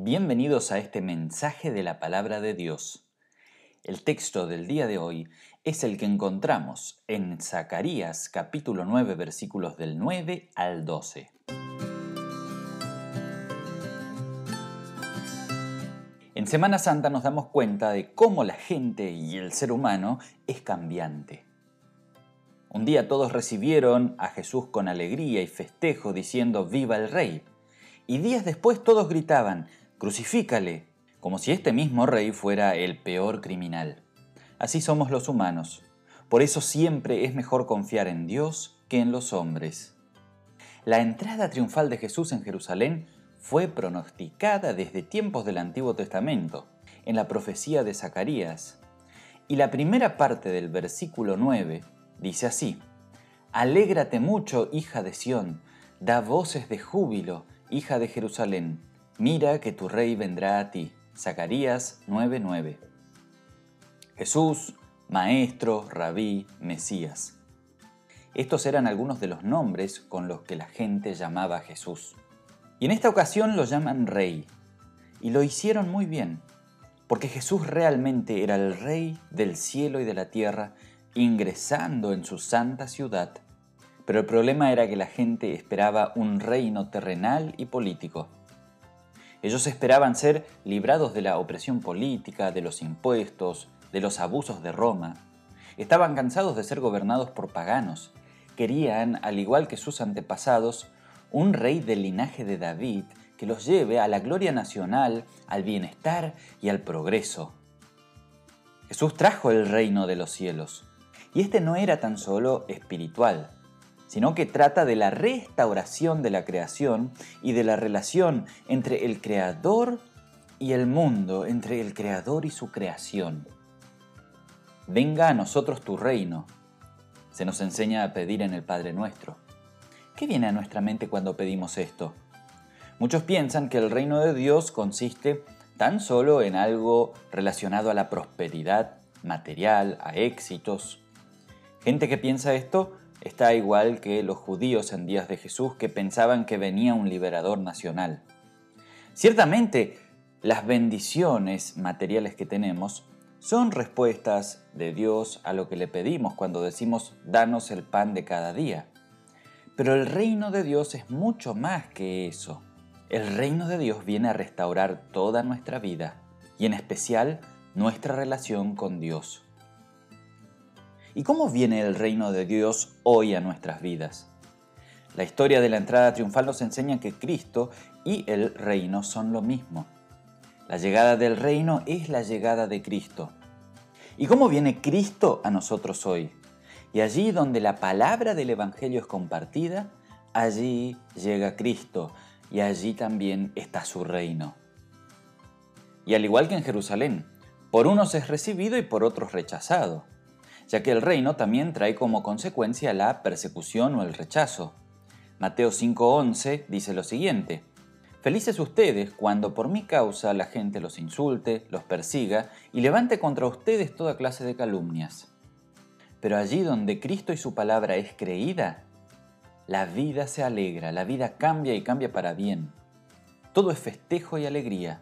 Bienvenidos a este mensaje de la palabra de Dios. El texto del día de hoy es el que encontramos en Zacarías capítulo 9 versículos del 9 al 12. En Semana Santa nos damos cuenta de cómo la gente y el ser humano es cambiante. Un día todos recibieron a Jesús con alegría y festejo diciendo viva el rey. Y días después todos gritaban crucifícale, como si este mismo rey fuera el peor criminal. Así somos los humanos. Por eso siempre es mejor confiar en Dios que en los hombres. La entrada triunfal de Jesús en Jerusalén fue pronosticada desde tiempos del Antiguo Testamento, en la profecía de Zacarías. Y la primera parte del versículo 9 dice así, Alégrate mucho, hija de Sión, da voces de júbilo, hija de Jerusalén Mira que tu rey vendrá a ti. Zacarías 9:9. Jesús, Maestro, Rabí, Mesías. Estos eran algunos de los nombres con los que la gente llamaba a Jesús. Y en esta ocasión lo llaman Rey. Y lo hicieron muy bien, porque Jesús realmente era el Rey del cielo y de la tierra, ingresando en su santa ciudad. Pero el problema era que la gente esperaba un reino terrenal y político ellos esperaban ser librados de la opresión política, de los impuestos, de los abusos de Roma. Estaban cansados de ser gobernados por paganos. Querían, al igual que sus antepasados, un rey del linaje de David que los lleve a la gloria nacional, al bienestar y al progreso. Jesús trajo el reino de los cielos. Y este no era tan solo espiritual, sino que trata de la restauración de la creación y de la relación entre el creador y el mundo, entre el creador y su creación. Venga a nosotros tu reino. Se nos enseña a pedir en el Padre nuestro. ¿Qué viene a nuestra mente cuando pedimos esto? Muchos piensan que el reino de Dios consiste tan solo en algo relacionado a la prosperidad material, a éxitos. Gente que piensa esto está igual que los judíos en días de Jesús que pensaban que venía un liberador nacional. Ciertamente, las bendiciones materiales que tenemos son respuestas de Dios a lo que le pedimos cuando decimos danos el pan de cada día. Pero el reino de Dios es mucho más que eso. El reino de Dios viene a restaurar toda nuestra vida y en especial nuestra relación con Dios. ¿Y cómo viene el reino de Dios hoy a nuestras vidas? La historia de la entrada triunfal nos enseña que Cristo y el reino son lo mismo. La llegada del reino es la llegada de Cristo. ¿Y cómo viene Cristo a nosotros hoy? Y allí donde la palabra del Evangelio es compartida, allí llega Cristo y allí también está su reino. Y al igual que en Jerusalén, por unos es recibido y por otros rechazado ya que el reino también trae como consecuencia la persecución o el rechazo. Mateo 5:11 dice lo siguiente, Felices ustedes cuando por mi causa la gente los insulte, los persiga y levante contra ustedes toda clase de calumnias. Pero allí donde Cristo y su palabra es creída, la vida se alegra, la vida cambia y cambia para bien. Todo es festejo y alegría,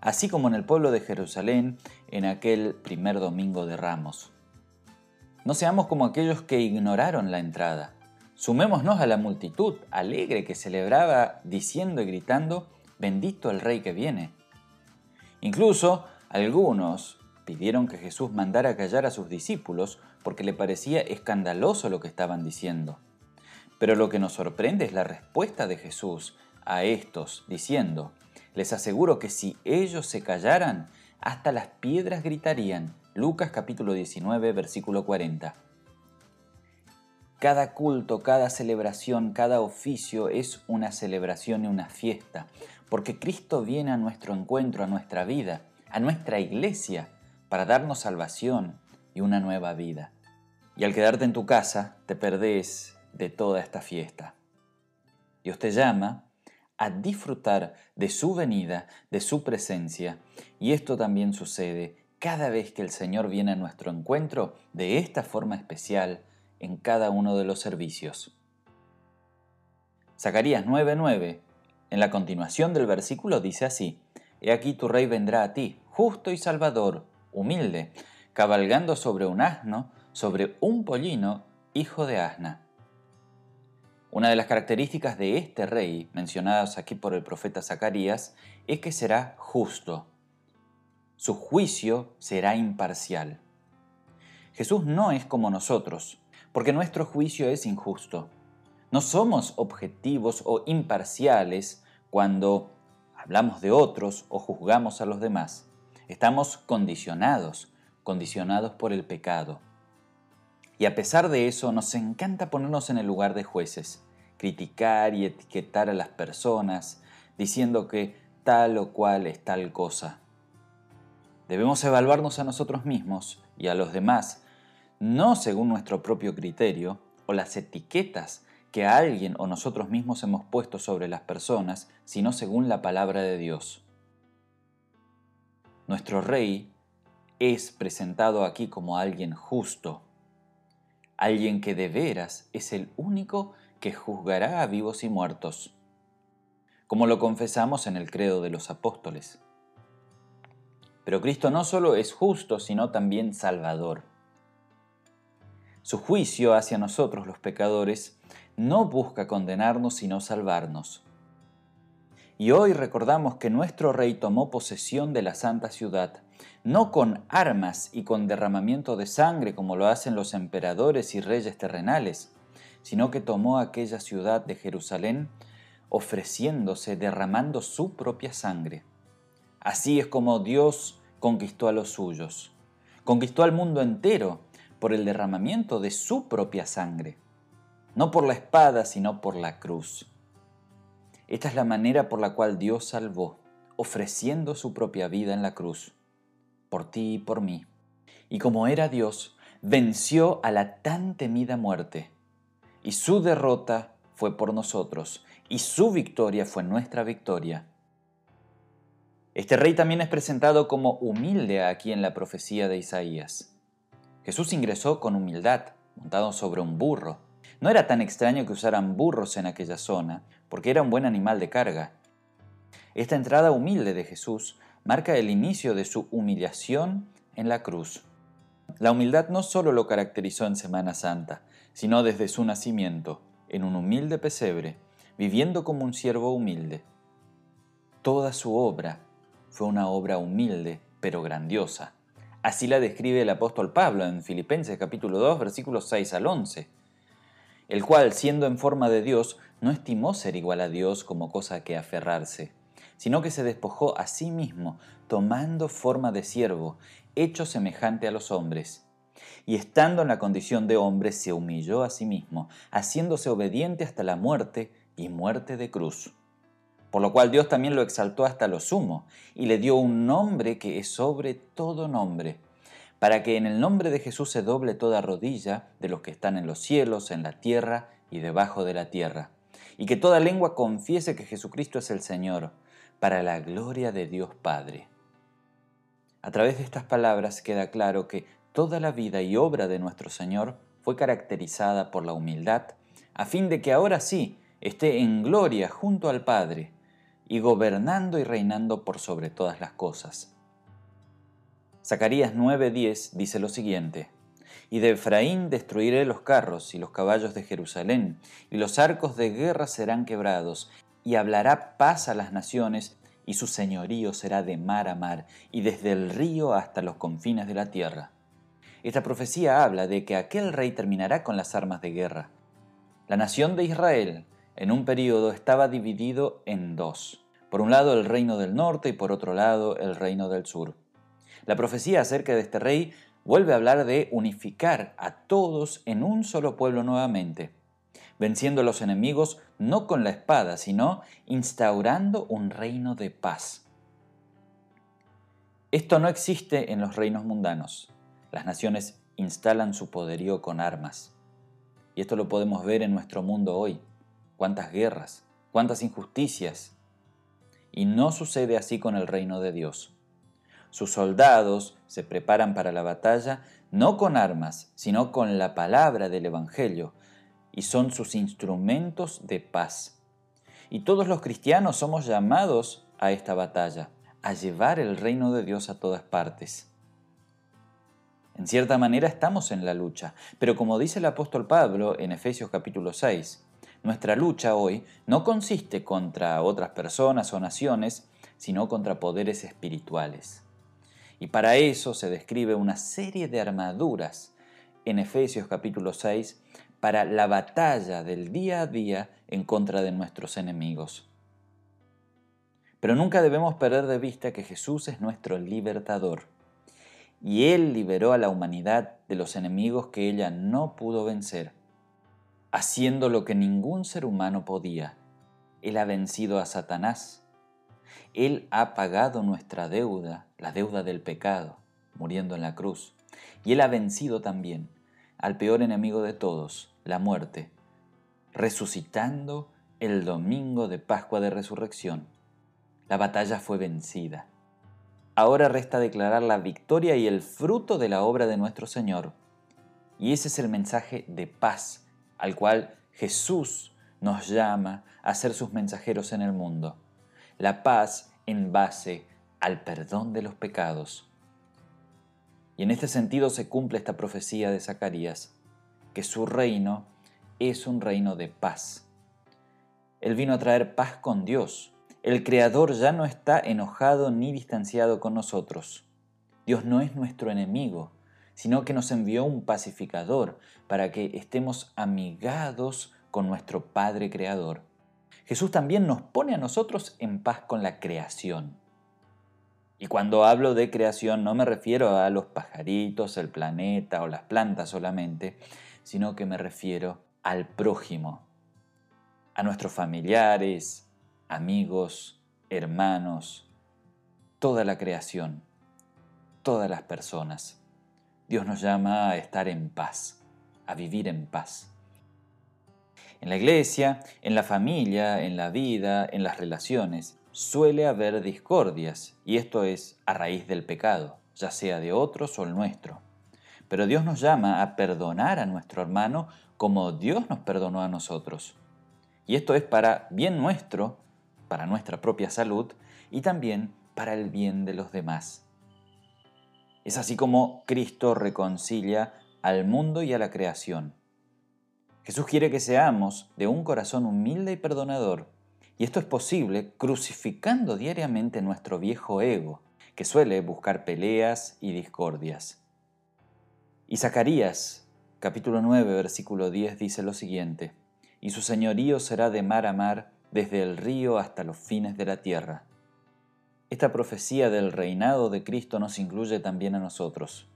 así como en el pueblo de Jerusalén en aquel primer domingo de Ramos. No seamos como aquellos que ignoraron la entrada. Sumémonos a la multitud alegre que celebraba diciendo y gritando, bendito el rey que viene. Incluso algunos pidieron que Jesús mandara callar a sus discípulos porque le parecía escandaloso lo que estaban diciendo. Pero lo que nos sorprende es la respuesta de Jesús a estos, diciendo, les aseguro que si ellos se callaran, hasta las piedras gritarían, Lucas capítulo 19, versículo 40. Cada culto, cada celebración, cada oficio es una celebración y una fiesta, porque Cristo viene a nuestro encuentro, a nuestra vida, a nuestra iglesia, para darnos salvación y una nueva vida. Y al quedarte en tu casa, te perdés de toda esta fiesta. Dios te llama a disfrutar de su venida, de su presencia, y esto también sucede cada vez que el Señor viene a nuestro encuentro de esta forma especial en cada uno de los servicios. Zacarías 9:9, en la continuación del versículo dice así, he aquí tu rey vendrá a ti, justo y salvador, humilde, cabalgando sobre un asno, sobre un pollino, hijo de asna. Una de las características de este rey, mencionadas aquí por el profeta Zacarías, es que será justo. Su juicio será imparcial. Jesús no es como nosotros, porque nuestro juicio es injusto. No somos objetivos o imparciales cuando hablamos de otros o juzgamos a los demás. Estamos condicionados, condicionados por el pecado. Y a pesar de eso, nos encanta ponernos en el lugar de jueces, criticar y etiquetar a las personas, diciendo que tal o cual es tal cosa. Debemos evaluarnos a nosotros mismos y a los demás, no según nuestro propio criterio o las etiquetas que alguien o nosotros mismos hemos puesto sobre las personas, sino según la palabra de Dios. Nuestro rey es presentado aquí como alguien justo, alguien que de veras es el único que juzgará a vivos y muertos, como lo confesamos en el credo de los apóstoles. Pero Cristo no solo es justo, sino también salvador. Su juicio hacia nosotros los pecadores no busca condenarnos, sino salvarnos. Y hoy recordamos que nuestro Rey tomó posesión de la santa ciudad, no con armas y con derramamiento de sangre como lo hacen los emperadores y reyes terrenales, sino que tomó aquella ciudad de Jerusalén ofreciéndose, derramando su propia sangre. Así es como Dios conquistó a los suyos. Conquistó al mundo entero por el derramamiento de su propia sangre. No por la espada, sino por la cruz. Esta es la manera por la cual Dios salvó, ofreciendo su propia vida en la cruz por ti y por mí. Y como era Dios, venció a la tan temida muerte. Y su derrota fue por nosotros, y su victoria fue nuestra victoria. Este rey también es presentado como humilde aquí en la profecía de Isaías. Jesús ingresó con humildad, montado sobre un burro. No era tan extraño que usaran burros en aquella zona, porque era un buen animal de carga. Esta entrada humilde de Jesús marca el inicio de su humillación en la cruz. La humildad no solo lo caracterizó en Semana Santa, sino desde su nacimiento, en un humilde pesebre, viviendo como un siervo humilde. Toda su obra fue una obra humilde, pero grandiosa. Así la describe el apóstol Pablo en Filipenses capítulo 2 versículos 6 al 11, el cual, siendo en forma de Dios, no estimó ser igual a Dios como cosa que aferrarse sino que se despojó a sí mismo, tomando forma de siervo, hecho semejante a los hombres. Y estando en la condición de hombre, se humilló a sí mismo, haciéndose obediente hasta la muerte y muerte de cruz. Por lo cual Dios también lo exaltó hasta lo sumo, y le dio un nombre que es sobre todo nombre, para que en el nombre de Jesús se doble toda rodilla de los que están en los cielos, en la tierra y debajo de la tierra, y que toda lengua confiese que Jesucristo es el Señor, para la gloria de Dios Padre. A través de estas palabras queda claro que toda la vida y obra de nuestro Señor fue caracterizada por la humildad, a fin de que ahora sí esté en gloria junto al Padre y gobernando y reinando por sobre todas las cosas. Zacarías 9:10 dice lo siguiente, y de Efraín destruiré los carros y los caballos de Jerusalén, y los arcos de guerra serán quebrados, y hablará paz a las naciones, y su señorío será de mar a mar, y desde el río hasta los confines de la tierra. Esta profecía habla de que aquel rey terminará con las armas de guerra. La nación de Israel en un periodo estaba dividido en dos. Por un lado el reino del norte y por otro lado el reino del sur. La profecía acerca de este rey vuelve a hablar de unificar a todos en un solo pueblo nuevamente venciendo a los enemigos no con la espada, sino instaurando un reino de paz. Esto no existe en los reinos mundanos. Las naciones instalan su poderío con armas. Y esto lo podemos ver en nuestro mundo hoy. Cuántas guerras, cuántas injusticias. Y no sucede así con el reino de Dios. Sus soldados se preparan para la batalla no con armas, sino con la palabra del Evangelio, y son sus instrumentos de paz. Y todos los cristianos somos llamados a esta batalla, a llevar el reino de Dios a todas partes. En cierta manera estamos en la lucha, pero como dice el apóstol Pablo en Efesios capítulo 6, nuestra lucha hoy no consiste contra otras personas o naciones, sino contra poderes espirituales. Y para eso se describe una serie de armaduras en Efesios capítulo 6 para la batalla del día a día en contra de nuestros enemigos. Pero nunca debemos perder de vista que Jesús es nuestro libertador. Y Él liberó a la humanidad de los enemigos que ella no pudo vencer, haciendo lo que ningún ser humano podía. Él ha vencido a Satanás. Él ha pagado nuestra deuda, la deuda del pecado, muriendo en la cruz. Y Él ha vencido también al peor enemigo de todos, la muerte, resucitando el domingo de Pascua de Resurrección. La batalla fue vencida. Ahora resta declarar la victoria y el fruto de la obra de nuestro Señor. Y ese es el mensaje de paz al cual Jesús nos llama a ser sus mensajeros en el mundo. La paz en base al perdón de los pecados. Y en este sentido se cumple esta profecía de Zacarías, que su reino es un reino de paz. Él vino a traer paz con Dios. El Creador ya no está enojado ni distanciado con nosotros. Dios no es nuestro enemigo, sino que nos envió un pacificador para que estemos amigados con nuestro Padre Creador. Jesús también nos pone a nosotros en paz con la creación. Y cuando hablo de creación no me refiero a los pajaritos, el planeta o las plantas solamente, sino que me refiero al prójimo, a nuestros familiares, amigos, hermanos, toda la creación, todas las personas. Dios nos llama a estar en paz, a vivir en paz. En la iglesia, en la familia, en la vida, en las relaciones, suele haber discordias, y esto es a raíz del pecado, ya sea de otros o el nuestro. Pero Dios nos llama a perdonar a nuestro hermano como Dios nos perdonó a nosotros. Y esto es para bien nuestro, para nuestra propia salud y también para el bien de los demás. Es así como Cristo reconcilia al mundo y a la creación. Jesús quiere que seamos de un corazón humilde y perdonador, y esto es posible crucificando diariamente nuestro viejo ego, que suele buscar peleas y discordias. Y Zacarías, capítulo 9, versículo 10, dice lo siguiente, y su señorío será de mar a mar, desde el río hasta los fines de la tierra. Esta profecía del reinado de Cristo nos incluye también a nosotros.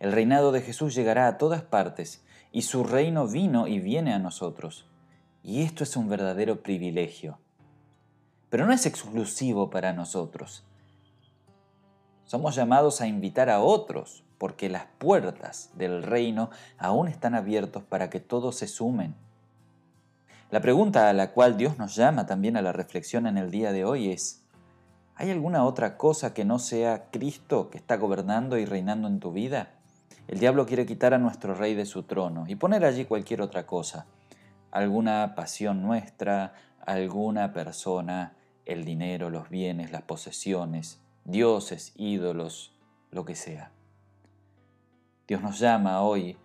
El reinado de Jesús llegará a todas partes, y su reino vino y viene a nosotros. Y esto es un verdadero privilegio. Pero no es exclusivo para nosotros. Somos llamados a invitar a otros porque las puertas del reino aún están abiertas para que todos se sumen. La pregunta a la cual Dios nos llama también a la reflexión en el día de hoy es, ¿hay alguna otra cosa que no sea Cristo que está gobernando y reinando en tu vida? El diablo quiere quitar a nuestro rey de su trono y poner allí cualquier otra cosa, alguna pasión nuestra, alguna persona, el dinero, los bienes, las posesiones, dioses, ídolos, lo que sea. Dios nos llama hoy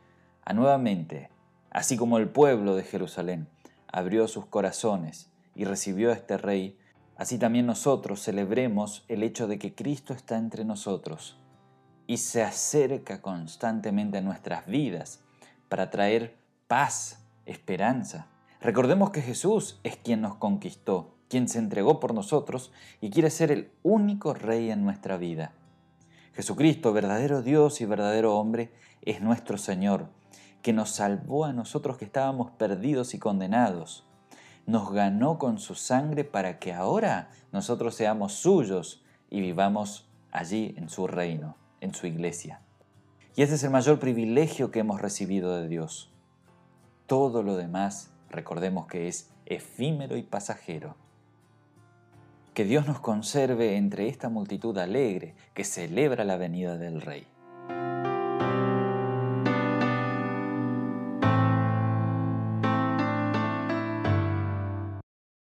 a nuevamente, así como el pueblo de Jerusalén abrió sus corazones y recibió a este rey, así también nosotros celebremos el hecho de que Cristo está entre nosotros y se acerca constantemente a nuestras vidas para traer paz, esperanza. Recordemos que Jesús es quien nos conquistó, quien se entregó por nosotros y quiere ser el único rey en nuestra vida. Jesucristo, verdadero Dios y verdadero hombre, es nuestro Señor, que nos salvó a nosotros que estábamos perdidos y condenados. Nos ganó con su sangre para que ahora nosotros seamos suyos y vivamos allí en su reino, en su iglesia. Y ese es el mayor privilegio que hemos recibido de Dios. Todo lo demás, recordemos que es efímero y pasajero. Que Dios nos conserve entre esta multitud alegre que celebra la venida del Rey.